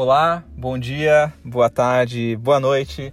Olá, bom dia, boa tarde, boa noite.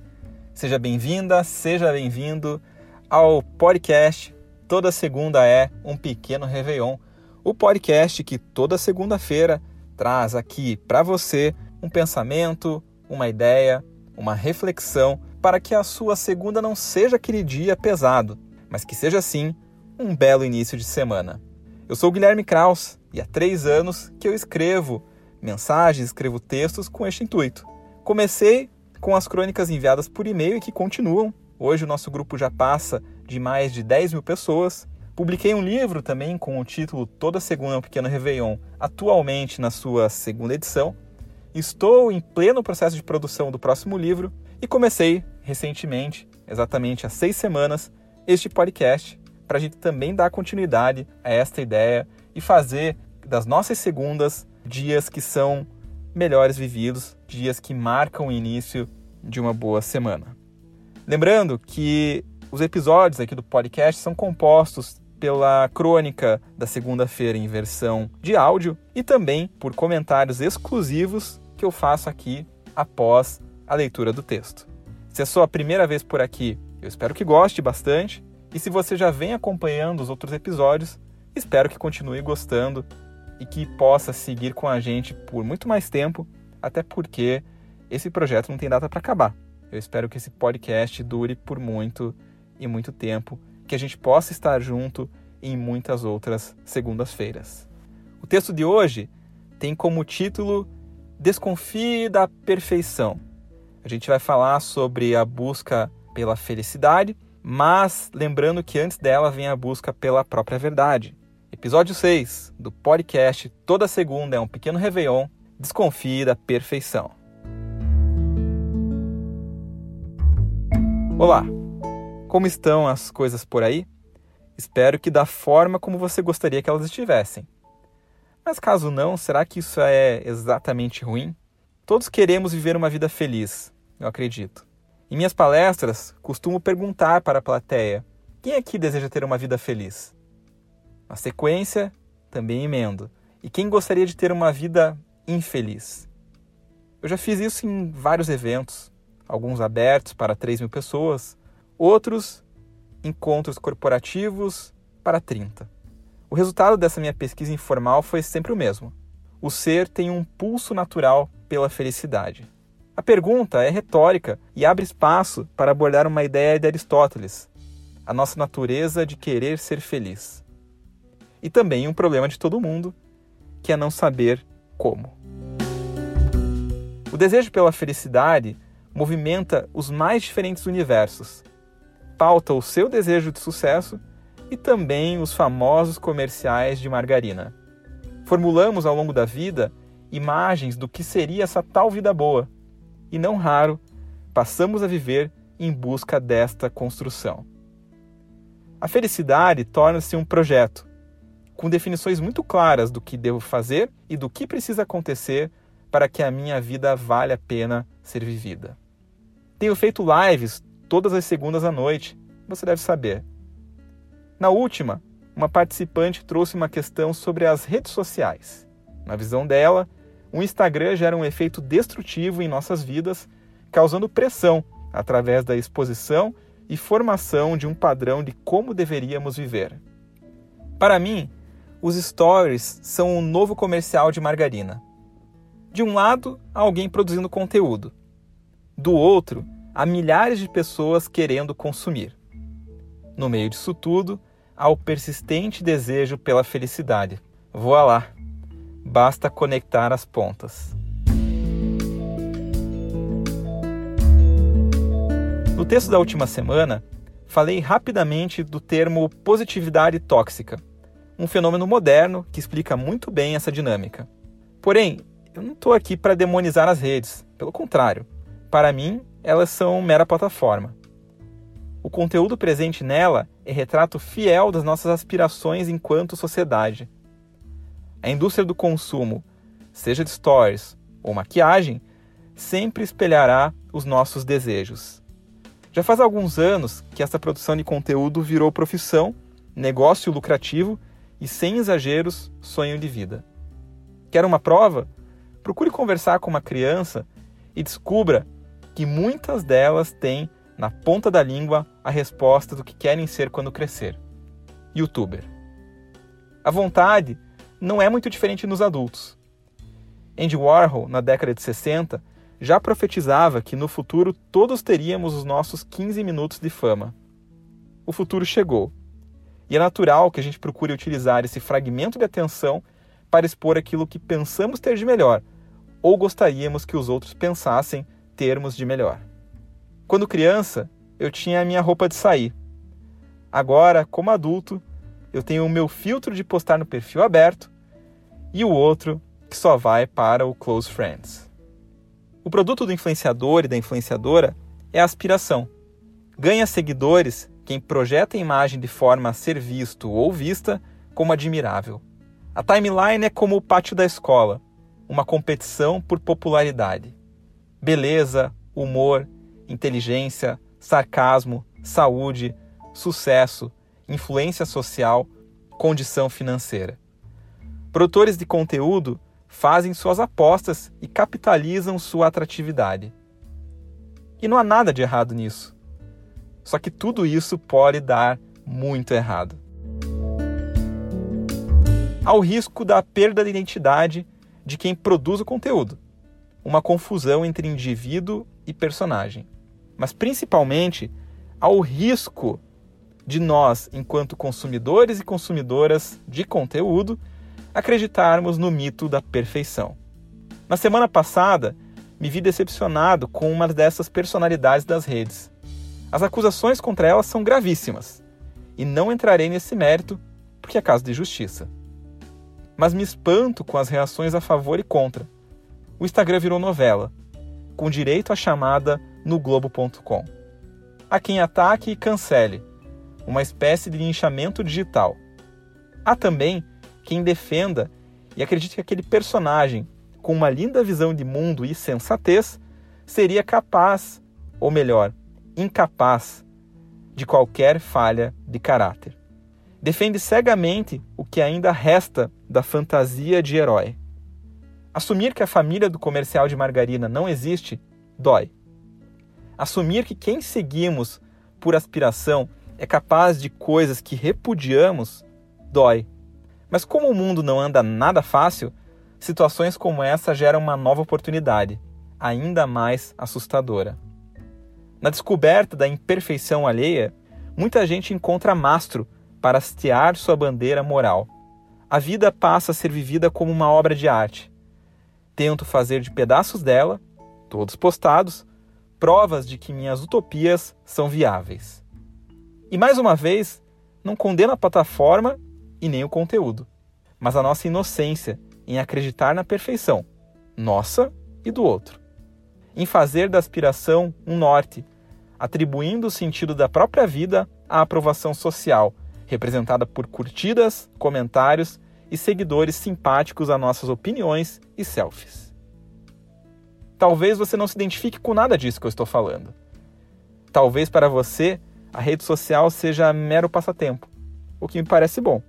Seja bem-vinda, seja bem-vindo ao podcast Toda Segunda é um Pequeno Réveillon. O podcast que toda segunda-feira traz aqui para você um pensamento, uma ideia, uma reflexão para que a sua segunda não seja aquele dia pesado, mas que seja sim um belo início de semana. Eu sou Guilherme Kraus e há três anos que eu escrevo mensagens, escrevo textos com este intuito. Comecei com as crônicas enviadas por e-mail e que continuam. Hoje o nosso grupo já passa de mais de 10 mil pessoas. Publiquei um livro também com o título Toda Segunda é um Pequeno Réveillon, atualmente na sua segunda edição. Estou em pleno processo de produção do próximo livro e comecei recentemente, exatamente há seis semanas, este podcast para a gente também dar continuidade a esta ideia e fazer das nossas segundas dias que são melhores vividos, dias que marcam o início de uma boa semana. Lembrando que os episódios aqui do podcast são compostos pela crônica da segunda-feira em versão de áudio e também por comentários exclusivos que eu faço aqui após a leitura do texto. Se é sua primeira vez por aqui, eu espero que goste bastante. E se você já vem acompanhando os outros episódios, espero que continue gostando e que possa seguir com a gente por muito mais tempo, até porque esse projeto não tem data para acabar. Eu espero que esse podcast dure por muito e muito tempo, que a gente possa estar junto em muitas outras segundas-feiras. O texto de hoje tem como título Desconfie da perfeição. A gente vai falar sobre a busca pela felicidade, mas lembrando que antes dela vem a busca pela própria verdade. Episódio 6 do podcast Toda Segunda é um Pequeno Réveillon. Desconfie da perfeição. Olá, como estão as coisas por aí? Espero que da forma como você gostaria que elas estivessem. Mas caso não, será que isso é exatamente ruim? Todos queremos viver uma vida feliz, eu acredito. Em minhas palestras, costumo perguntar para a plateia: quem aqui deseja ter uma vida feliz? Na sequência, também emendo. E quem gostaria de ter uma vida infeliz? Eu já fiz isso em vários eventos, alguns abertos para 3 mil pessoas, outros encontros corporativos para 30. O resultado dessa minha pesquisa informal foi sempre o mesmo. O ser tem um pulso natural pela felicidade. A pergunta é retórica e abre espaço para abordar uma ideia de Aristóteles, a nossa natureza de querer ser feliz e também um problema de todo mundo, que é não saber como. O desejo pela felicidade movimenta os mais diferentes universos, pauta o seu desejo de sucesso e também os famosos comerciais de margarina. Formulamos ao longo da vida imagens do que seria essa tal vida boa, e não raro passamos a viver em busca desta construção. A felicidade torna-se um projeto, com definições muito claras do que devo fazer e do que precisa acontecer para que a minha vida valha a pena ser vivida. Tenho feito lives todas as segundas à noite, você deve saber. Na última, uma participante trouxe uma questão sobre as redes sociais. Na visão dela, o Instagram gera um efeito destrutivo em nossas vidas, causando pressão através da exposição e formação de um padrão de como deveríamos viver. Para mim, os stories são um novo comercial de margarina. De um lado, há alguém produzindo conteúdo. Do outro, há milhares de pessoas querendo consumir. No meio disso tudo, há o persistente desejo pela felicidade. Voa lá. Basta conectar as pontas. No texto da última semana, falei rapidamente do termo positividade tóxica um fenômeno moderno que explica muito bem essa dinâmica. Porém, eu não estou aqui para demonizar as redes, pelo contrário. Para mim, elas são mera plataforma. O conteúdo presente nela é retrato fiel das nossas aspirações enquanto sociedade. A indústria do consumo, seja de stories ou maquiagem, sempre espelhará os nossos desejos. Já faz alguns anos que essa produção de conteúdo virou profissão, negócio lucrativo e, sem exageros, sonho de vida. Quer uma prova? procure conversar com uma criança e descubra que muitas delas têm na ponta da língua a resposta do que querem ser quando crescer: youtuber. A vontade não é muito diferente nos adultos. Andy Warhol, na década de 60, já profetizava que no futuro todos teríamos os nossos 15 minutos de fama. O futuro chegou. E é natural que a gente procure utilizar esse fragmento de atenção para expor aquilo que pensamos ter de melhor, ou gostaríamos que os outros pensassem termos de melhor. Quando criança, eu tinha a minha roupa de sair. Agora, como adulto, eu tenho o meu filtro de postar no perfil aberto e o outro que só vai para o Close Friends. O produto do influenciador e da influenciadora é a aspiração. Ganha seguidores quem projeta a imagem de forma a ser visto ou vista como admirável. A timeline é como o pátio da escola, uma competição por popularidade. Beleza, humor, inteligência, sarcasmo, saúde, sucesso, influência social, condição financeira. Produtores de conteúdo fazem suas apostas e capitalizam sua atratividade. E não há nada de errado nisso. Só que tudo isso pode dar muito errado. Há o risco da perda de identidade de quem produz o conteúdo, uma confusão entre indivíduo e personagem. Mas principalmente há o risco de nós, enquanto consumidores e consumidoras de conteúdo, acreditarmos no mito da perfeição. Na semana passada, me vi decepcionado com uma dessas personalidades das redes. As acusações contra ela são gravíssimas, e não entrarei nesse mérito porque é caso de justiça. Mas me espanto com as reações a favor e contra. O Instagram virou novela, com direito à chamada no Globo.com. Há quem ataque e cancele, uma espécie de linchamento digital. Há também quem defenda e acredite que aquele personagem, com uma linda visão de mundo e sensatez, seria capaz, ou melhor, incapaz, de qualquer falha de caráter. Defende cegamente o que ainda resta da fantasia de herói. Assumir que a família do comercial de margarina não existe dói. Assumir que quem seguimos por aspiração é capaz de coisas que repudiamos dói. Mas como o mundo não anda nada fácil, situações como essa geram uma nova oportunidade, ainda mais assustadora. Na descoberta da imperfeição alheia, muita gente encontra mastro para hastear sua bandeira moral. A vida passa a ser vivida como uma obra de arte. Tento fazer de pedaços dela, todos postados, provas de que minhas utopias são viáveis. E mais uma vez, não condeno a plataforma e nem o conteúdo, mas a nossa inocência em acreditar na perfeição, nossa e do outro. Em fazer da aspiração um norte, atribuindo o sentido da própria vida à aprovação social, representada por curtidas, comentários e seguidores simpáticos a nossas opiniões e selfies. Talvez você não se identifique com nada disso que eu estou falando. Talvez para você a rede social seja mero passatempo, o que me parece bom.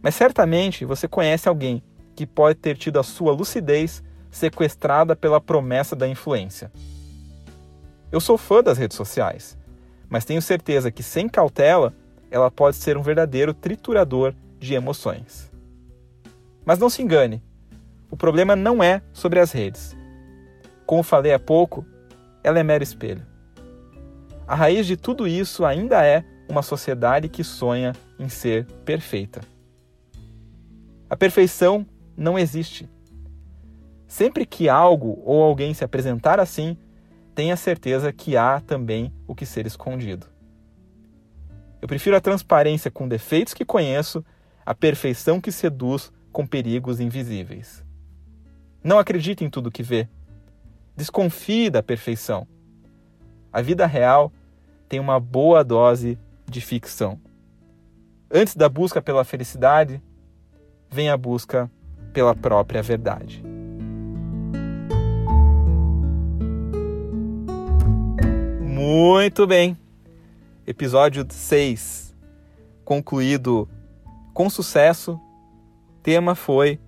Mas certamente você conhece alguém que pode ter tido a sua lucidez sequestrada pela promessa da influência. Eu sou fã das redes sociais, mas tenho certeza que sem cautela ela pode ser um verdadeiro triturador de emoções. Mas não se engane, o problema não é sobre as redes. Como falei há pouco, ela é mero espelho. A raiz de tudo isso ainda é uma sociedade que sonha em ser perfeita. A perfeição não existe. Sempre que algo ou alguém se apresentar assim, tenha certeza que há também o que ser escondido. Eu prefiro a transparência com defeitos que conheço, a perfeição que seduz com perigos invisíveis. Não acredite em tudo que vê. Desconfie da perfeição. A vida real tem uma boa dose de ficção. Antes da busca pela felicidade, vem a busca pela própria verdade. Muito bem. Episódio 6 concluído com sucesso. O tema foi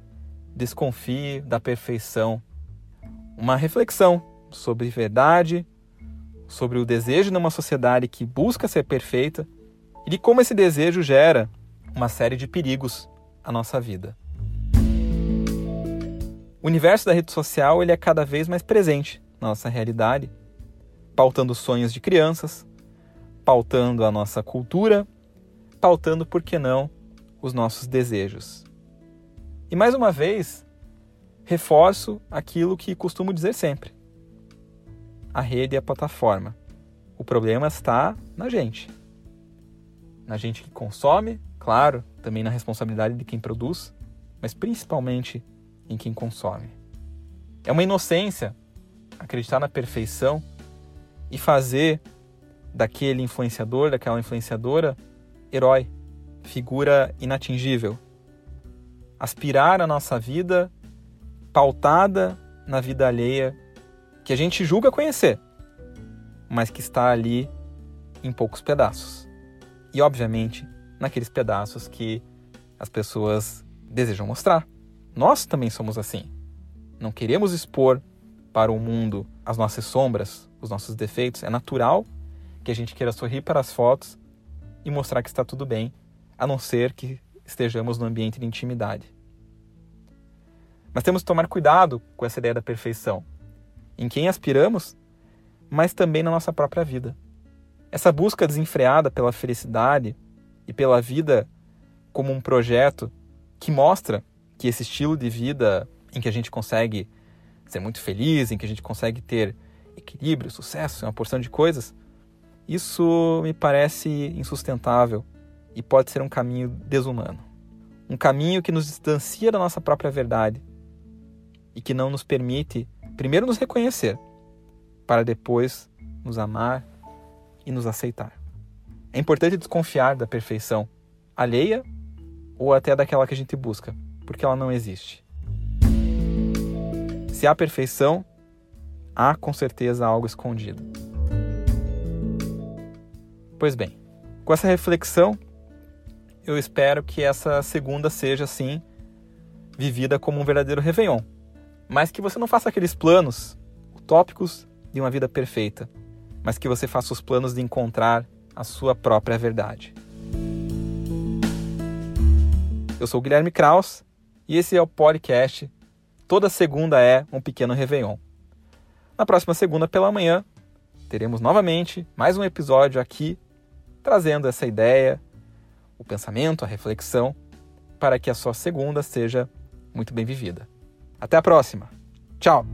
Desconfie da perfeição uma reflexão sobre verdade, sobre o desejo numa sociedade que busca ser perfeita e de como esse desejo gera uma série de perigos à nossa vida. O universo da rede social ele é cada vez mais presente na nossa realidade, pautando sonhos de crianças, pautando a nossa cultura, pautando, por que não, os nossos desejos. E mais uma vez, reforço aquilo que costumo dizer sempre: a rede é a plataforma. O problema está na gente. Na gente que consome, claro, também na responsabilidade de quem produz, mas principalmente em quem consome. É uma inocência acreditar na perfeição e fazer daquele influenciador, daquela influenciadora, herói, figura inatingível. Aspirar a nossa vida pautada na vida alheia que a gente julga conhecer, mas que está ali em poucos pedaços. E, obviamente, naqueles pedaços que as pessoas desejam mostrar. Nós também somos assim. Não queremos expor para o mundo as nossas sombras, os nossos defeitos. É natural que a gente queira sorrir para as fotos e mostrar que está tudo bem, a não ser que estejamos no ambiente de intimidade. Mas temos que tomar cuidado com essa ideia da perfeição, em quem aspiramos, mas também na nossa própria vida. Essa busca desenfreada pela felicidade e pela vida como um projeto que mostra que esse estilo de vida em que a gente consegue ser muito feliz, em que a gente consegue ter equilíbrio, sucesso, uma porção de coisas, isso me parece insustentável e pode ser um caminho desumano. Um caminho que nos distancia da nossa própria verdade e que não nos permite, primeiro, nos reconhecer, para depois nos amar e nos aceitar. É importante desconfiar da perfeição alheia ou até daquela que a gente busca, porque ela não existe. Se há perfeição, há com certeza algo escondido. Pois bem, com essa reflexão, eu espero que essa segunda seja, assim, vivida como um verdadeiro Réveillon. Mas que você não faça aqueles planos utópicos de uma vida perfeita, mas que você faça os planos de encontrar a sua própria verdade. Eu sou Guilherme Kraus e esse é o podcast Toda segunda é um pequeno Réveillon. Na próxima segunda pela manhã, teremos novamente mais um episódio aqui trazendo essa ideia, o pensamento, a reflexão, para que a sua segunda seja muito bem vivida. Até a próxima. Tchau!